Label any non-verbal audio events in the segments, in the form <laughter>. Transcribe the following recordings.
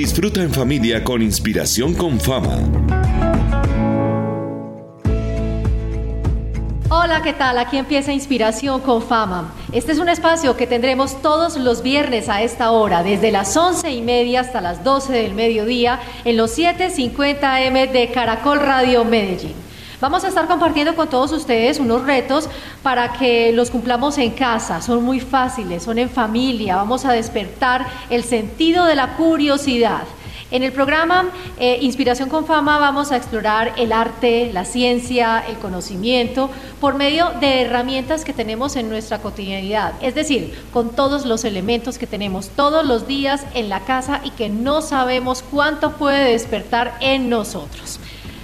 Disfruta en familia con inspiración con fama. Hola, ¿qué tal? Aquí empieza Inspiración con Fama. Este es un espacio que tendremos todos los viernes a esta hora, desde las once y media hasta las 12 del mediodía, en los 7:50 M de Caracol Radio Medellín. Vamos a estar compartiendo con todos ustedes unos retos para que los cumplamos en casa. Son muy fáciles, son en familia. Vamos a despertar el sentido de la curiosidad. En el programa eh, Inspiración con Fama vamos a explorar el arte, la ciencia, el conocimiento por medio de herramientas que tenemos en nuestra cotidianidad, es decir, con todos los elementos que tenemos todos los días en la casa y que no sabemos cuánto puede despertar en nosotros.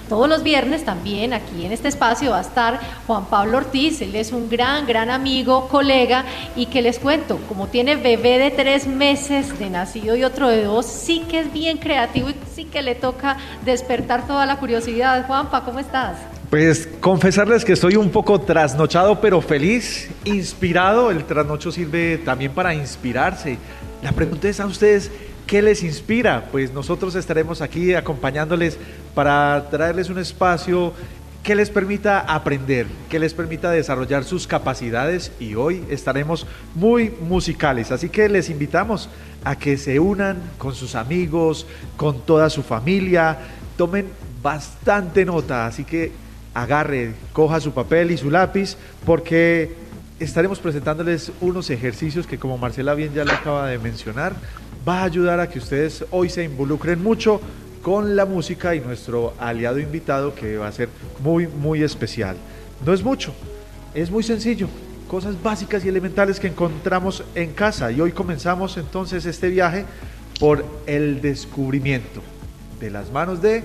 Todos los viernes también aquí en este espacio va a estar Juan Pablo Ortiz, él es un gran, gran amigo, colega y que les cuento, como tiene bebé de tres meses de nacido y otro de dos, sí que es bien creativo y sí que le toca despertar toda la curiosidad. Juanpa, ¿cómo estás? Pues confesarles que estoy un poco trasnochado, pero feliz, inspirado. El trasnocho sirve también para inspirarse. La pregunta es a ustedes, ¿qué les inspira? Pues nosotros estaremos aquí acompañándoles para traerles un espacio que les permita aprender, que les permita desarrollar sus capacidades y hoy estaremos muy musicales, así que les invitamos a que se unan con sus amigos, con toda su familia, tomen bastante nota, así que agarre, coja su papel y su lápiz porque estaremos presentándoles unos ejercicios que como Marcela bien ya le acaba de mencionar, va a ayudar a que ustedes hoy se involucren mucho con la música y nuestro aliado invitado que va a ser muy, muy especial. No es mucho, es muy sencillo, cosas básicas y elementales que encontramos en casa. Y hoy comenzamos entonces este viaje por el descubrimiento de las manos de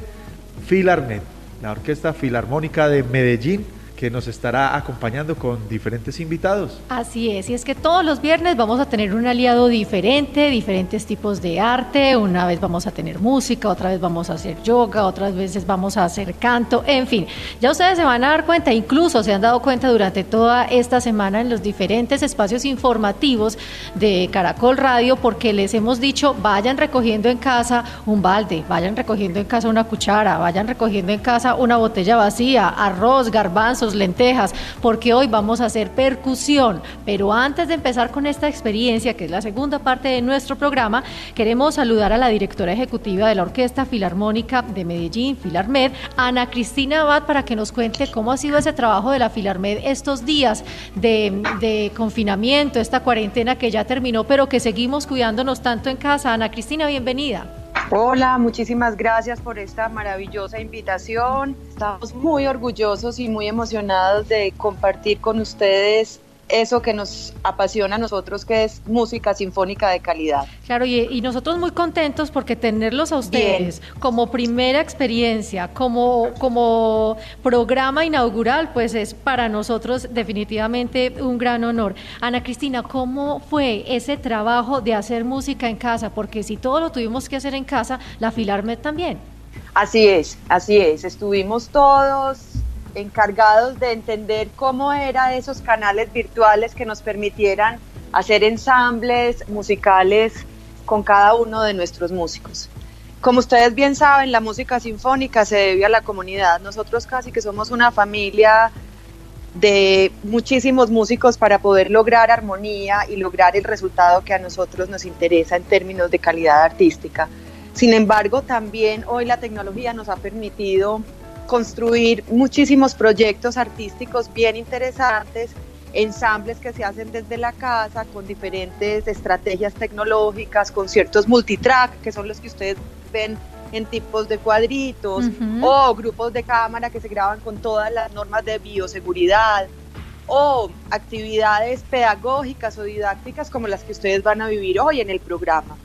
Filarmet, la Orquesta Filarmónica de Medellín que nos estará acompañando con diferentes invitados. Así es, y es que todos los viernes vamos a tener un aliado diferente, diferentes tipos de arte, una vez vamos a tener música, otra vez vamos a hacer yoga, otras veces vamos a hacer canto, en fin, ya ustedes se van a dar cuenta, incluso se han dado cuenta durante toda esta semana en los diferentes espacios informativos de Caracol Radio, porque les hemos dicho, vayan recogiendo en casa un balde, vayan recogiendo en casa una cuchara, vayan recogiendo en casa una botella vacía, arroz, garbanzos, lentejas, porque hoy vamos a hacer percusión. Pero antes de empezar con esta experiencia, que es la segunda parte de nuestro programa, queremos saludar a la directora ejecutiva de la Orquesta Filarmónica de Medellín, Filarmed, Ana Cristina Abad, para que nos cuente cómo ha sido ese trabajo de la Filarmed estos días de, de confinamiento, esta cuarentena que ya terminó, pero que seguimos cuidándonos tanto en casa. Ana Cristina, bienvenida. Hola, muchísimas gracias por esta maravillosa invitación. Estamos muy orgullosos y muy emocionados de compartir con ustedes eso que nos apasiona a nosotros, que es música sinfónica de calidad. Claro, y, nosotros muy contentos porque tenerlos a ustedes como primera experiencia, como, como programa inaugural, pues es para nosotros definitivamente un gran honor. Ana Cristina, ¿cómo fue ese trabajo de hacer música en casa? Porque si todo lo tuvimos que hacer en casa, la Filarmed también. Así es, así es. Estuvimos todos encargados de entender cómo eran esos canales virtuales que nos permitieran hacer ensambles musicales con cada uno de nuestros músicos. Como ustedes bien saben, la música sinfónica se debe a la comunidad. Nosotros casi que somos una familia de muchísimos músicos para poder lograr armonía y lograr el resultado que a nosotros nos interesa en términos de calidad artística. Sin embargo, también hoy la tecnología nos ha permitido construir muchísimos proyectos artísticos bien interesantes, ensambles que se hacen desde la casa con diferentes estrategias tecnológicas, conciertos multitrack, que son los que ustedes ven en tipos de cuadritos, o grupos de cámara que se graban con todas las normas de bioseguridad, o actividades pedagógicas o didácticas como las que ustedes van a vivir hoy en el programa.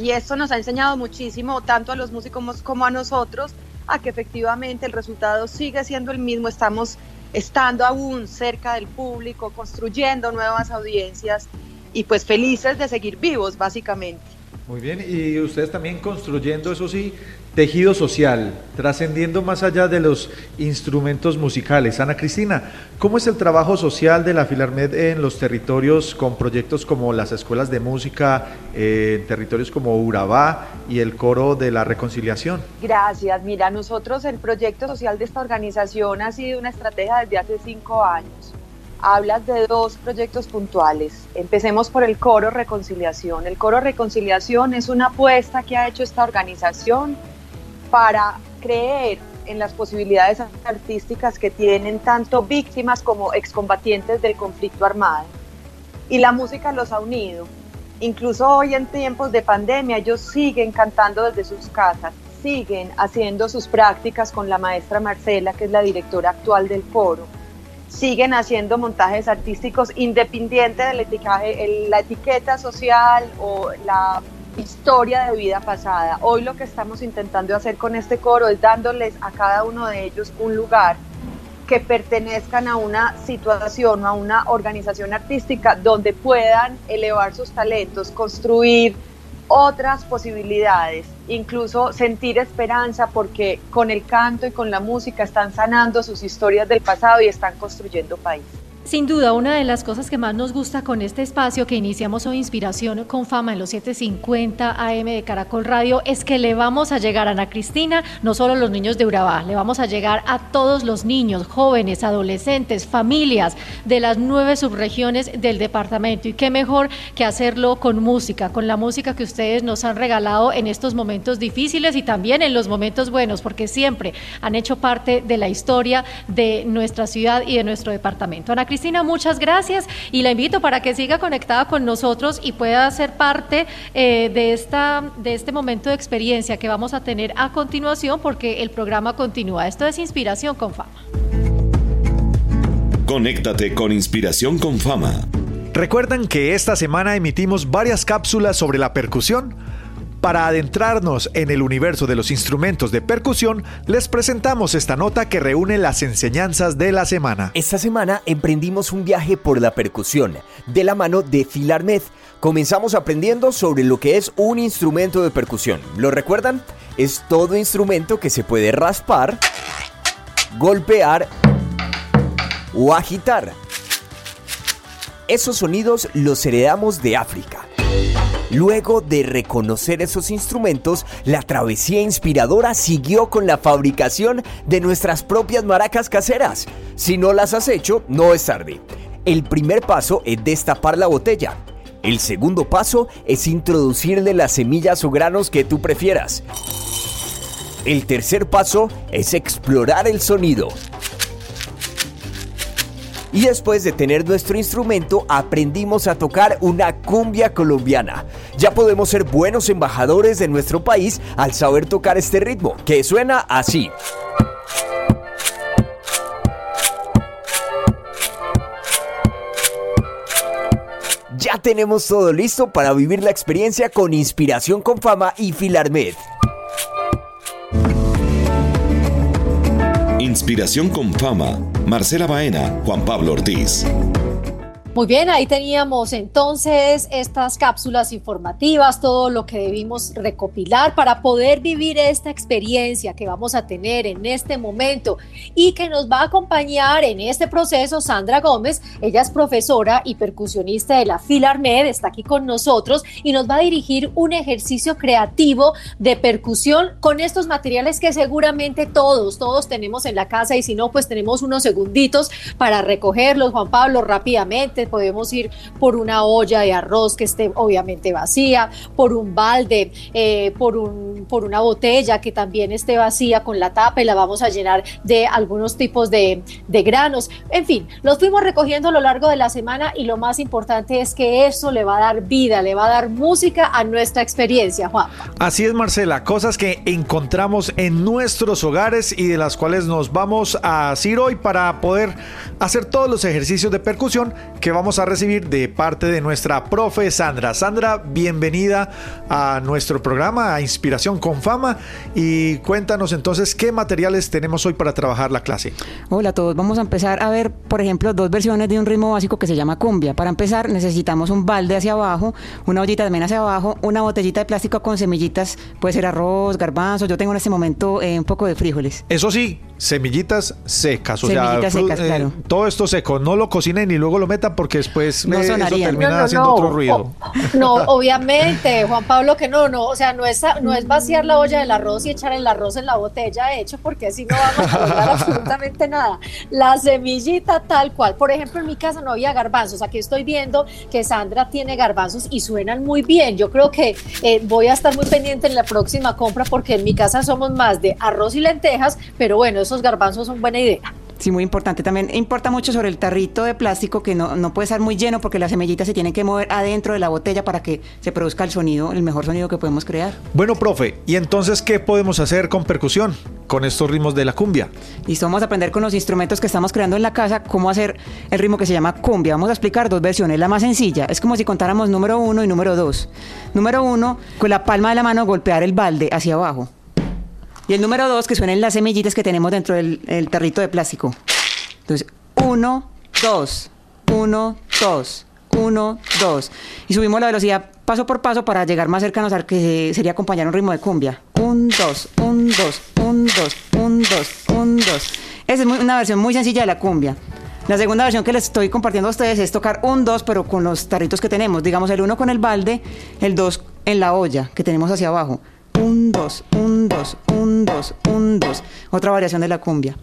Y esto nos ha enseñado muchísimo, tanto a los músicos como a nosotros, a que efectivamente el resultado sigue siendo el mismo, estamos estando aún cerca del público, construyendo nuevas audiencias y pues felices de seguir vivos básicamente. Muy bien, y ustedes también construyendo, eso sí, tejido social, trascendiendo más allá de los instrumentos musicales. Ana Cristina, ¿cómo es el trabajo social de la Filarmed en los territorios con proyectos como las escuelas de música, eh, en territorios como Urabá y el Coro de la Reconciliación? Gracias. Mira, nosotros el proyecto social de esta organización ha sido una estrategia desde hace cinco años hablas de dos proyectos puntuales. Empecemos por el Coro Reconciliación. El Coro Reconciliación es una apuesta que ha hecho esta organización para creer en las posibilidades artísticas que tienen tanto víctimas como excombatientes del conflicto armado. Y la música los ha unido. Incluso hoy en tiempos de pandemia ellos siguen cantando desde sus casas, siguen haciendo sus prácticas con la maestra Marcela, que es la directora actual del coro siguen haciendo montajes artísticos independientes de la etiqueta social o la historia de vida pasada. Hoy lo que estamos intentando hacer con este coro es dándoles a cada uno de ellos un lugar que pertenezcan a una situación o a una organización artística donde puedan elevar sus talentos, construir otras posibilidades, incluso sentir esperanza porque con el canto y con la música están sanando sus historias del pasado y están construyendo país. Sin duda, una de las cosas que más nos gusta con este espacio que iniciamos hoy, Inspiración con Fama en los 750 AM de Caracol Radio, es que le vamos a llegar a Ana Cristina, no solo a los niños de Urabá, le vamos a llegar a todos los niños, jóvenes, adolescentes, familias de las nueve subregiones del departamento. Y qué mejor que hacerlo con música, con la música que ustedes nos han regalado en estos momentos difíciles y también en los momentos buenos, porque siempre han hecho parte de la historia de nuestra ciudad y de nuestro departamento. Ana Cristina, muchas gracias y la invito para que siga conectada con nosotros y pueda ser parte eh, de, esta, de este momento de experiencia que vamos a tener a continuación porque el programa continúa. Esto es Inspiración con Fama. Conéctate con Inspiración con Fama. ¿Recuerdan que esta semana emitimos varias cápsulas sobre la percusión? Para adentrarnos en el universo de los instrumentos de percusión, les presentamos esta nota que reúne las enseñanzas de la semana. Esta semana emprendimos un viaje por la percusión, de la mano de Filarmed. Comenzamos aprendiendo sobre lo que es un instrumento de percusión. ¿Lo recuerdan? Es todo instrumento que se puede raspar, golpear o agitar. Esos sonidos los heredamos de África Luego de reconocer esos instrumentos, la travesía inspiradora siguió con la fabricación de nuestras propias maracas caseras. Si no las has hecho, no es tarde. El primer paso es destapar la botella. El segundo paso es introducirle las semillas o granos que tú prefieras. El tercer paso es explorar el sonido. Y después de tener nuestro instrumento, aprendimos a tocar una cumbia colombiana. Ya podemos ser buenos embajadores de nuestro país al saber tocar este ritmo, que suena así. Ya tenemos todo listo para vivir la experiencia con Inspiración con Fama y Filarmed. Inspiración con Fama Marcela Baena, Juan Pablo Ortiz. Muy bien, ahí teníamos entonces estas cápsulas informativas, todo lo que debimos recopilar para poder vivir esta experiencia que vamos a tener en este momento y que nos va a acompañar en este proceso Sandra Gómez. Ella es profesora y percusionista de la Filarmed, está aquí con nosotros y nos va a dirigir un ejercicio creativo de percusión con estos materiales que seguramente todos, todos tenemos en la casa y si no, pues tenemos unos segunditos para recogerlos, Juan Pablo, rápidamente podemos ir por una olla de arroz que esté obviamente vacía, por un balde, eh, por, un, por una botella que también esté vacía con la tapa y la vamos a llenar de algunos tipos de, de granos. En fin, los fuimos recogiendo a lo largo de la semana y lo más importante es que eso le va a dar vida, le va a dar música a nuestra experiencia, Juan. Así es, Marcela, cosas que encontramos en nuestros hogares y de las cuales nos vamos a asir hoy para poder hacer todos los ejercicios de percusión que vamos a recibir de parte de nuestra profe Sandra. Sandra, bienvenida a nuestro programa, a Inspiración con fama y cuéntanos entonces qué materiales tenemos hoy para trabajar la clase. Hola a todos, vamos a empezar a ver, por ejemplo, dos versiones de un ritmo básico que se llama cumbia. Para empezar necesitamos un balde hacia abajo, una ollita también hacia abajo, una botellita de plástico con semillitas, puede ser arroz, garbanzos, yo tengo en este momento eh, un poco de frijoles. Eso sí, semillitas secas, o Semillitas sea, secas, claro. todo esto seco, no lo cocinen y luego lo metan porque después No eh, eso termina No, no, haciendo no. otro ruido. O- no, obviamente, Juan Pablo, que no, no, o sea, no es, no es vaciar la olla del arroz y echar el arroz en la botella hecho, porque así no vamos a lograr <laughs> absolutamente nada. La semillita tal cual. Por ejemplo, en mi casa no había garbanzos. Aquí estoy viendo que Sandra tiene garbanzos y suenan muy bien. Yo creo que eh, voy a estar muy pendiente en la próxima compra porque en mi casa somos más de arroz y lentejas, pero bueno, esos garbanzos son buena idea. Sí, muy importante. También importa mucho sobre el tarrito de plástico que no, no puede estar muy lleno porque las semillitas se tienen que mover adentro de la botella para que se produzca el sonido, el mejor sonido que podemos crear. Bueno, profe, ¿y entonces qué podemos hacer con percusión? Con estos ritmos de la cumbia. Listo, vamos a aprender con los instrumentos que estamos creando en la casa cómo hacer el ritmo que se llama cumbia. Vamos a explicar dos versiones. La más sencilla es como si contáramos número uno y número dos. Número uno, con la palma de la mano golpear el balde hacia abajo. Y el número dos, que suenen las semillitas que tenemos dentro del el tarrito de plástico. Entonces, uno, dos, uno, dos, uno, dos. Y subimos la velocidad paso por paso para llegar más cercanos al que sería acompañar un ritmo de cumbia. Un, dos, un, dos, un, dos, un, dos, un, dos. Esa es una versión muy sencilla de la cumbia. La segunda versión que les estoy compartiendo a ustedes es tocar un dos, pero con los tarritos que tenemos. Digamos, el uno con el balde, el dos en la olla que tenemos hacia abajo. Un, dos, un, dos, un, dos, un, dos. Otra variación de la cumbia.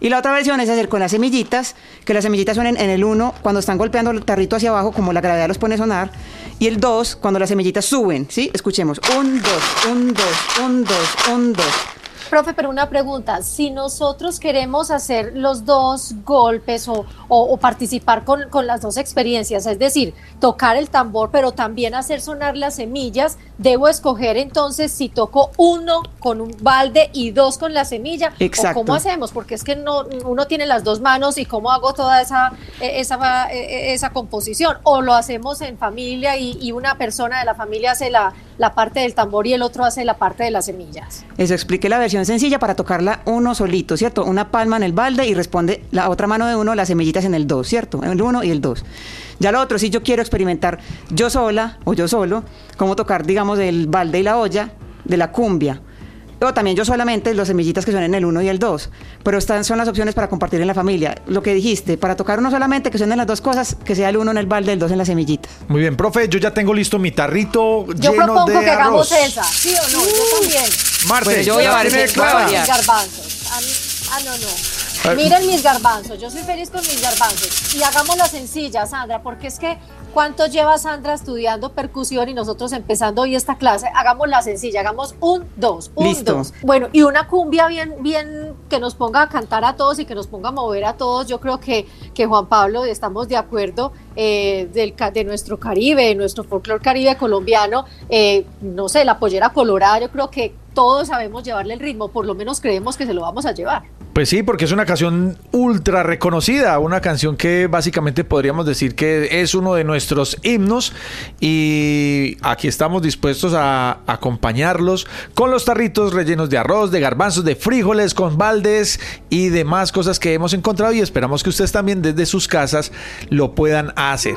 Y la otra versión es hacer con las semillitas, que las semillitas suenen en el 1 cuando están golpeando el tarrito hacia abajo, como la gravedad los pone a sonar, y el 2 cuando las semillitas suben, ¿sí? Escuchemos. Un, dos, un, dos, un, dos, un, dos. Profe, pero una pregunta, si nosotros queremos hacer los dos golpes o, o- o participar con, con las dos experiencias, es decir, tocar el tambor, pero también hacer sonar las semillas, debo escoger entonces si toco uno con un balde y dos con la semilla, Exacto. o cómo hacemos, porque es que no, uno tiene las dos manos y cómo hago toda esa, eh, esa, eh, esa composición, o lo hacemos en familia y, y una persona de la familia hace la, la parte del tambor y el otro hace la parte de las semillas. Eso expliqué la versión sencilla para tocarla uno solito, ¿cierto? Una palma en el balde y responde la otra mano de uno, las semillitas en el 2, ¿cierto? El 1 y el 2. Ya lo otro, si yo quiero experimentar yo sola o yo solo, cómo tocar, digamos, el balde y la olla de la cumbia. O también yo solamente las semillitas que son en el 1 y el 2. Pero estas son las opciones para compartir en la familia. Lo que dijiste, para tocar uno solamente, que suenen las dos cosas, que sea el 1 en el balde, el 2 en las semillitas. Muy bien, profe, yo ya tengo listo mi tarrito Yo lleno propongo de que hagamos esa, ¿sí o no? Yo también. Bueno, yo voy a ¿la variar- tiene clara? Mis garbanzos. A mí- ah, no, no. Miren mis garbanzos. Yo soy feliz con mis garbanzos. Y hagámosla sencilla, Sandra, porque es que ¿cuánto lleva Sandra estudiando percusión y nosotros empezando hoy esta clase? Hagámosla sencilla, hagamos un, dos, un, Listo. dos. Bueno, y una cumbia bien, bien que nos ponga a cantar a todos y que nos ponga a mover a todos. Yo creo que, que Juan Pablo, estamos de acuerdo eh, del, de nuestro Caribe, de nuestro folclore caribe colombiano. eh, no sé, la pollera colorada, yo creo que todos sabemos llevarle el ritmo, por lo menos creemos que se lo vamos a llevar. Pues sí, porque es una canción ultra reconocida, una canción que básicamente podríamos decir que es uno de nuestros himnos y aquí estamos dispuestos a acompañarlos con los tarritos rellenos de arroz, de garbanzos, de frijoles, con baldes y demás cosas que hemos encontrado y esperamos que ustedes también desde sus casas lo puedan hacer.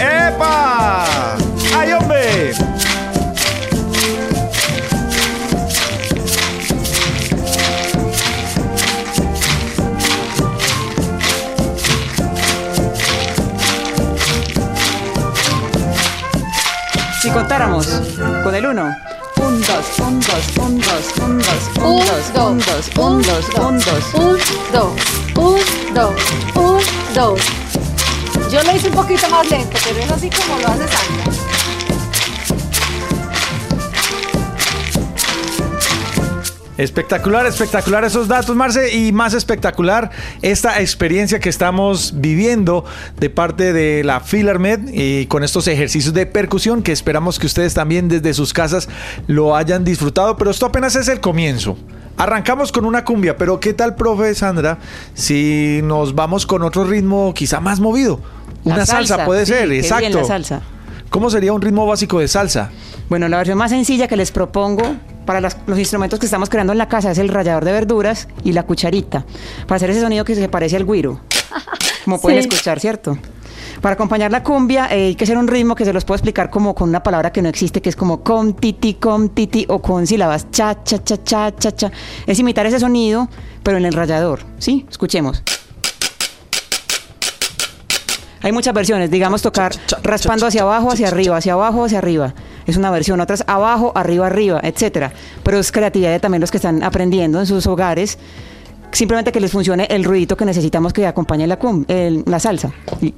¡Epa! ¡Ay, hombre! Si contáramos con el 1. Un, dos, un, dos, un, dos, un, dos, un, dos, un, dos, un, dos, un, dos. un, dos, un, dos, un, dos. Yo lo hice un poquito más lento, pero es así como lo hace Sandra. Espectacular, espectacular esos datos, Marce, y más espectacular esta experiencia que estamos viviendo de parte de la Filarmed y con estos ejercicios de percusión que esperamos que ustedes también desde sus casas lo hayan disfrutado, pero esto apenas es el comienzo. Arrancamos con una cumbia, pero ¿qué tal, profe Sandra, si nos vamos con otro ritmo quizá más movido? Una salsa, puede sí, ser, qué bien exacto. la salsa. ¿Cómo sería un ritmo básico de salsa? Bueno, la versión más sencilla que les propongo para las- los instrumentos que estamos creando en la casa es el rallador de verduras y la cucharita, para hacer ese sonido que se parece al guiro, como pueden Sí. escuchar, ¿cierto? Para acompañar la cumbia eh, hay que hacer un ritmo que se los puedo explicar como con una palabra que no existe, que es como com, titi, com, titi, o con sílabas cha, cha, cha, cha, cha, cha. Es imitar ese sonido, pero en el rallador, ¿sí? Escuchemos. Hay muchas versiones, digamos tocar raspando hacia abajo, hacia arriba, hacia abajo, hacia arriba. Es una versión, otras abajo, arriba, arriba, etcétera. Pero es creatividad de también los que están aprendiendo en sus hogares. Simplemente que les funcione el ruidito que necesitamos que acompañe la, cum- el- la salsa.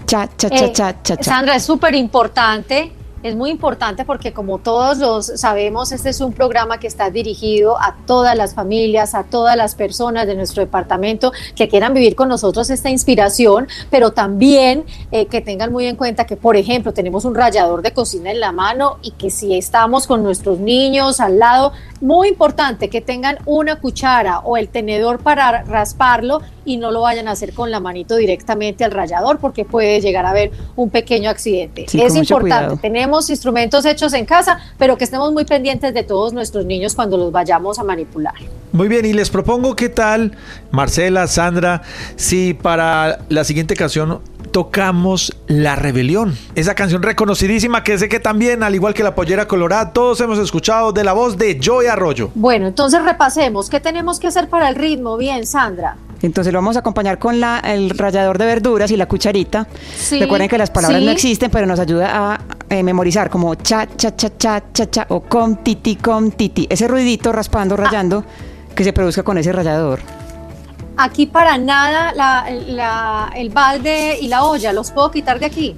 Cha, cha, Eh, cha, cha, cha. Sandra, es súper importante, es muy importante porque como todos los sabemos, este es un programa que está dirigido a todas las familias, a todas las personas de nuestro departamento que quieran vivir con nosotros esta inspiración, pero también eh, que tengan muy en cuenta que, por ejemplo, tenemos un rallador de cocina en la mano y que si estamos con nuestros niños al lado, muy importante que tengan una cuchara o el tenedor para rasparlo y no lo vayan a hacer con la manito directamente al rallador porque puede llegar a haber un pequeño accidente. Sí, es importante, cuidado. tenemos instrumentos hechos en casa, pero que estemos muy pendientes de todos nuestros niños cuando los vayamos a manipular. Muy bien, y les propongo qué tal, Marcela, Sandra, si para la siguiente canción tocamos La Rebelión. Esa canción reconocidísima que sé que también, al igual que La Pollera Colorada, todos hemos escuchado de la voz de Joey Arroyo. Bueno, entonces repasemos, ¿qué tenemos que hacer para el ritmo? Bien, Sandra. Entonces lo vamos a acompañar con la, el rallador de verduras y la cucharita. Sí, Recuerden que las palabras sí. no existen, pero nos ayuda a eh, memorizar como cha, cha, cha, cha, cha, cha o com, titi, com, titi. Ese ruidito raspando, rayando, que se produzca con ese rallador. Aquí para nada la- la- el balde y la olla, ¿los puedo quitar de aquí?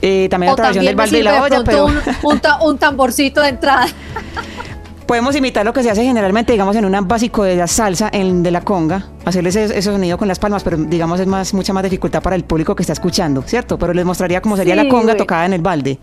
Eh, también O otra versión del balde y la de olla, pero un, un ta- un tamborcito de entrada. <laughs> podemos imitar lo que se hace generalmente, digamos, en un básico de la salsa, en, de la conga, hacerle ese, ese sonido con las palmas, pero digamos es más mucha más dificultad para el público que está escuchando, ¿cierto? Pero les mostraría cómo sería Sí, la conga güey. tocada en el balde.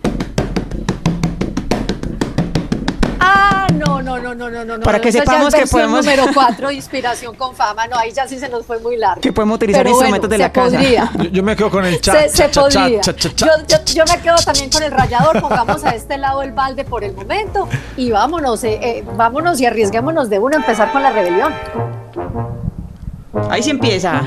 No, no, no, no, no, no. Para que sepamos que podemos- Número 4, inspiración con fama. No, ahí ya sí se nos fue muy largo. Que podemos utilizar Pero instrumentos bueno, de la se casa. podría. Yo, yo me quedo con el cha, se, cha, se cha, cha, podría. cha, cha, cha. Yo, yo- yo me quedo también con el rallador. Pongamos a este lado el balde por el momento y vámonos, eh, eh, vámonos y arriesguémonos de uno a empezar con la rebelión. Ahí sí empieza.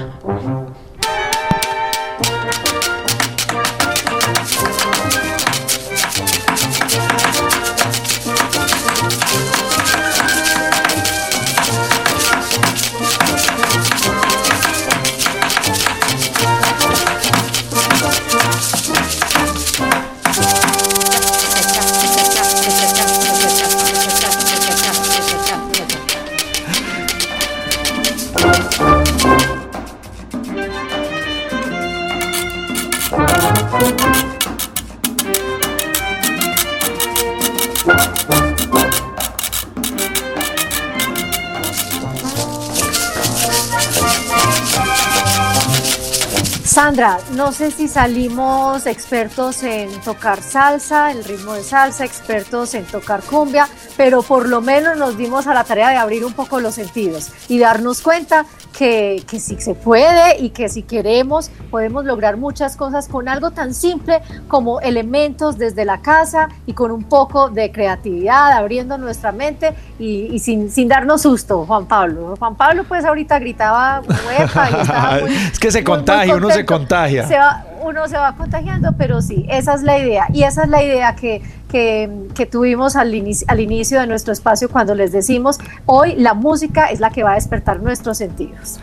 Sandra, no sé si salimos expertos en tocar salsa, el ritmo de salsa, expertos en tocar cumbia, pero por lo menos nos dimos a la tarea de abrir un poco los sentidos y darnos cuenta que, que si se puede y que si queremos podemos lograr muchas cosas con algo tan simple como elementos desde la casa y con un poco de creatividad, abriendo nuestra mente y, y sin, sin darnos susto, Juan Pablo. Juan Pablo pues ahorita gritaba huepa y estaba <laughs> muy, Es que se muy, muy contagia, uno se contagia. Se va- uno se va contagiando, pero sí, esa es la idea. Y esa es la idea que, que, que tuvimos al inicio, al inicio de nuestro espacio cuando les decimos, hoy la música es la que va a despertar nuestros sentidos.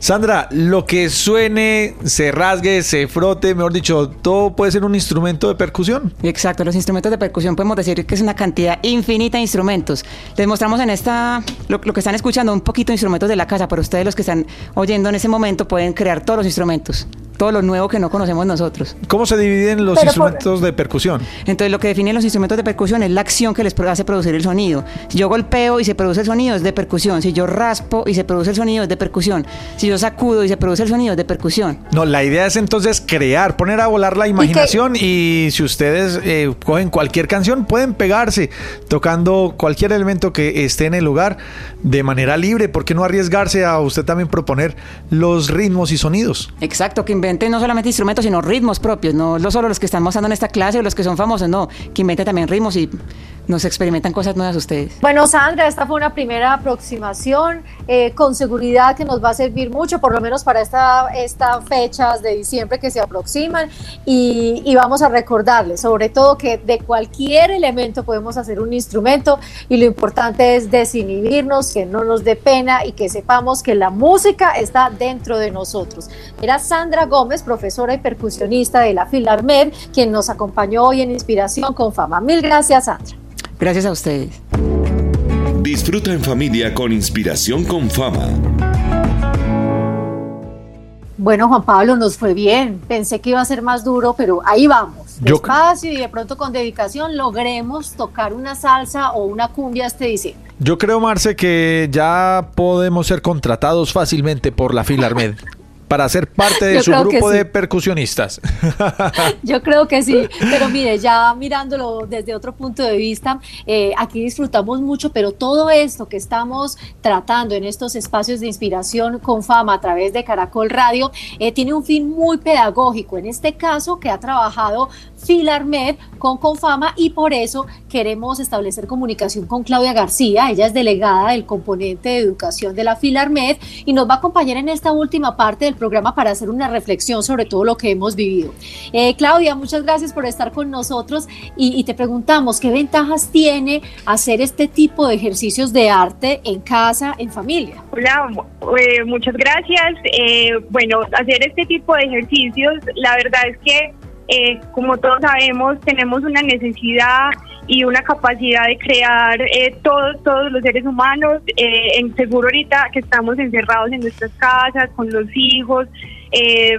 Sandra, lo que suene, se rasgue, se frote, mejor dicho, todo puede ser un instrumento de percusión. Exacto, los instrumentos de percusión podemos decir que es una cantidad infinita de instrumentos. Les mostramos en esta, lo, lo que están escuchando, un poquito de instrumentos de la casa, pero ustedes los que están oyendo en ese momento pueden crear todos los instrumentos, todo lo nuevo que no conocemos nosotros. ¿Cómo se dividen los Pero por- instrumentos de percusión? Entonces lo que define los instrumentos de percusión es la acción que les hace producir el sonido. Si yo golpeo y se produce el sonido es de percusión. Si yo raspo y se produce el sonido es de percusión. Si yo sacudo y se produce el sonido es de percusión. No, la idea es entonces crear, poner a volar la imaginación y, si ustedes eh, cogen cualquier canción, pueden pegarse tocando cualquier elemento que esté en el lugar de manera libre. ¿Por qué no arriesgarse a usted también proponer los ritmos y sonidos? Exacto, que no solamente instrumentos, sino ritmos propios, no, no solo los que están mostrando en esta clase o los que son famosos, no, que inventen también ritmos y nos experimentan cosas nuevas ustedes. Bueno, Sandra, esta fue una primera aproximación eh, con seguridad que nos va a servir mucho, por lo menos para estas esta fechas de diciembre que se aproximan y, vamos a recordarles sobre todo que de cualquier elemento podemos hacer un instrumento y lo importante es desinhibirnos, que no nos dé pena y que sepamos que la música está dentro de nosotros. Era Sandra Gómez, profesora y percusionista de la Filarmed, quien nos acompañó hoy en Inspiración con Fama. Mil gracias, Sandra. Gracias a ustedes. Disfruta en familia con inspiración con fama. Bueno, Juan Pablo, nos fue bien. Pensé que iba a ser más duro, pero ahí vamos. Despacio y de pronto con dedicación logremos tocar una salsa o una cumbia este diciembre. Yo creo, Marce, que ya podemos ser contratados fácilmente por la Filarmed. <laughs> para ser parte de su grupo de percusionistas. <laughs> Yo creo que sí, pero mire, ya mirándolo desde otro punto de vista, eh, aquí disfrutamos mucho, pero todo esto que estamos tratando en estos espacios de inspiración con fama a través de Caracol Radio, eh, tiene un fin muy pedagógico, en este caso que ha trabajado Filarmed con Confama y por eso queremos establecer comunicación con Claudia García, ella es delegada del componente de educación de la Filarmed y nos va a acompañar en esta última parte del programa para hacer una reflexión sobre todo lo que hemos vivido. Eh, Claudia, muchas gracias por estar con nosotros y, te preguntamos qué ventajas tiene hacer este tipo de ejercicios de arte en casa, en familia. Hola, eh, muchas gracias. Eh, bueno, hacer este tipo de ejercicios, la verdad es que eh, como todos sabemos, tenemos una necesidad y una capacidad de crear eh, todos, todos los seres humanos. Eh, en seguro ahorita que estamos encerrados en nuestras casas con los hijos,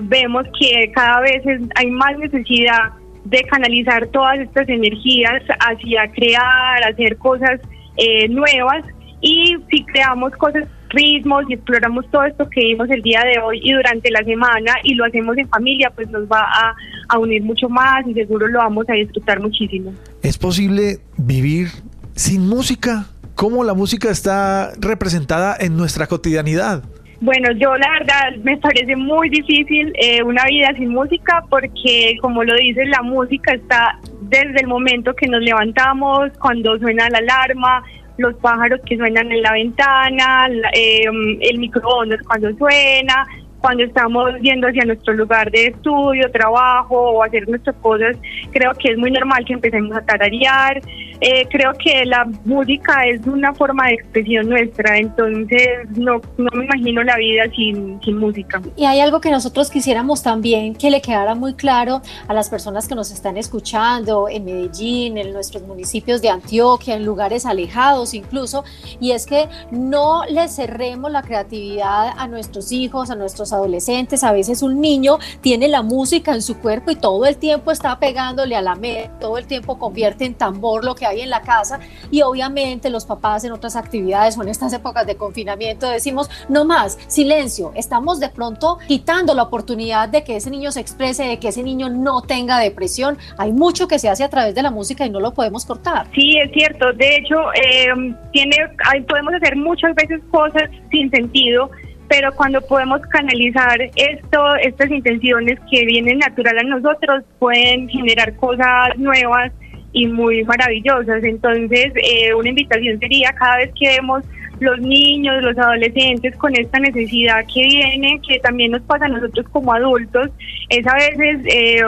vemos que cada vez hay más necesidad de canalizar todas estas energías hacia crear, hacer cosas nuevas y si creamos cosas ritmos y exploramos todo esto que vimos el día de hoy y durante la semana y lo hacemos en familia, pues nos va a, a unir mucho más y seguro lo vamos a disfrutar muchísimo. ¿Es posible vivir sin música? ¿Cómo la música está representada en nuestra cotidianidad? Bueno, yo la verdad me parece muy difícil eh, una vida sin música porque, como lo dices, la música está desde el momento que nos levantamos, cuando suena la alarma, los pájaros que suenan en la ventana, eh, el microondas cuando suena, cuando estamos yendo hacia nuestro lugar de estudio, trabajo o hacer nuestras cosas, creo que es muy normal que empecemos a tararear. Eh, creo que la música es una forma de expresión nuestra, entonces no, no me imagino la vida sin, sin música. Y hay algo que nosotros quisiéramos también que le quedara muy claro a las personas que nos están escuchando en Medellín, en nuestros municipios de Antioquia, en lugares alejados incluso, y es que no le cerremos la creatividad a nuestros hijos, a nuestros adolescentes. A veces un niño tiene la música en su cuerpo y todo el tiempo está pegándole a la mente, todo el tiempo convierte en tambor lo que en la casa y obviamente los papás en otras actividades o en estas épocas de confinamiento decimos, no más, silencio, estamos de pronto quitando la oportunidad de que ese niño se exprese, de que ese niño no tenga depresión. Hay mucho que se hace a través de la música y no lo podemos cortar. Sí, es cierto. De hecho, eh, tiene, podemos hacer muchas veces cosas sin sentido pero cuando podemos canalizar esto, estas intenciones que vienen natural a nosotros, pueden generar cosas nuevas y muy maravillosas. Entonces, eh, una invitación sería cada vez que vemos los niños, los adolescentes con esta necesidad que viene, que también nos pasa a nosotros como adultos, es a veces eh,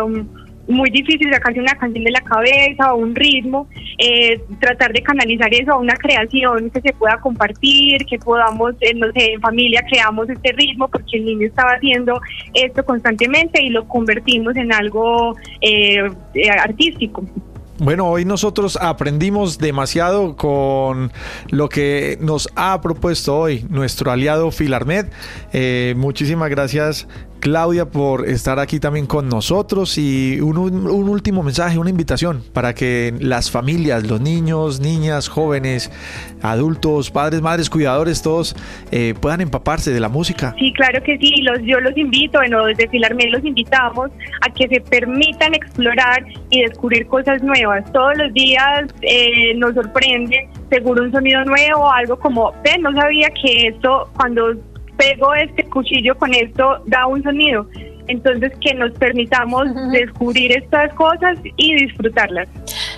muy difícil sacarse una canción de la cabeza o un ritmo, eh, tratar de canalizar eso a una creación que se pueda compartir, que podamos, no sé, en familia creamos este ritmo porque el niño estaba haciendo esto constantemente y lo convertimos en algo artístico. Bueno, hoy nosotros aprendimos demasiado con lo que nos ha propuesto hoy nuestro aliado Filarmed. Eh, muchísimas gracias Claudia por estar aquí también con nosotros y un, último mensaje, una invitación para que las familias, los niños, niñas, jóvenes, adultos, padres, madres, cuidadores, todos eh, puedan empaparse de la música. Sí, claro que sí, los, yo los invito, bueno, desde Filarmed los invitamos a que se permitan explorar y descubrir cosas nuevas. Todos los días eh, nos sorprende seguro un sonido nuevo, algo como, ven, no sabía que esto cuando pego este cuchillo con esto, da un sonido. Entonces, que nos permitamos descubrir estas cosas y disfrutarlas.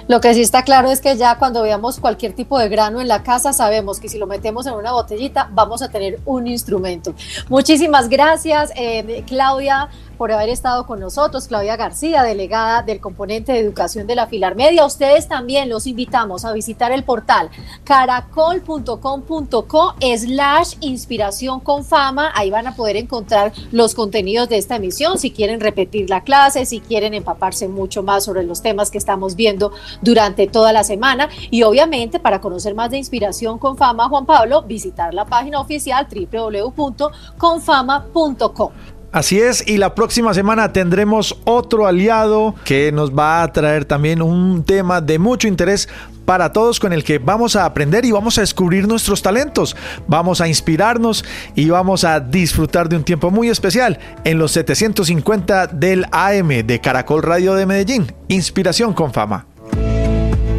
Lo que sí está claro es que ya cuando veamos cualquier tipo de grano en la casa, sabemos que si lo metemos en una botellita, vamos a tener un instrumento. Muchísimas gracias, eh, Claudia por haber estado con nosotros, Claudia García, delegada del componente de educación de la Filar Media. Ustedes también los invitamos a visitar el portal caracol.com.co slash inspiración con fama. Ahí van a poder encontrar los contenidos de esta emisión, si quieren repetir la clase, si quieren empaparse mucho más sobre los temas que estamos viendo durante toda la semana. Y obviamente, para conocer más de inspiración con fama, Juan Pablo, visitar la página oficial www.confama.com. Así es, y la próxima semana tendremos otro aliado que nos va a traer también un tema de mucho interés para todos con el que vamos a aprender y vamos a descubrir nuestros talentos, vamos a inspirarnos y vamos a disfrutar de un tiempo muy especial en los 750 del AM de Caracol Radio de Medellín. Inspiración con fama.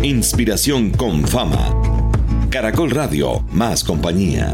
Inspiración con fama. Caracol Radio, más compañía.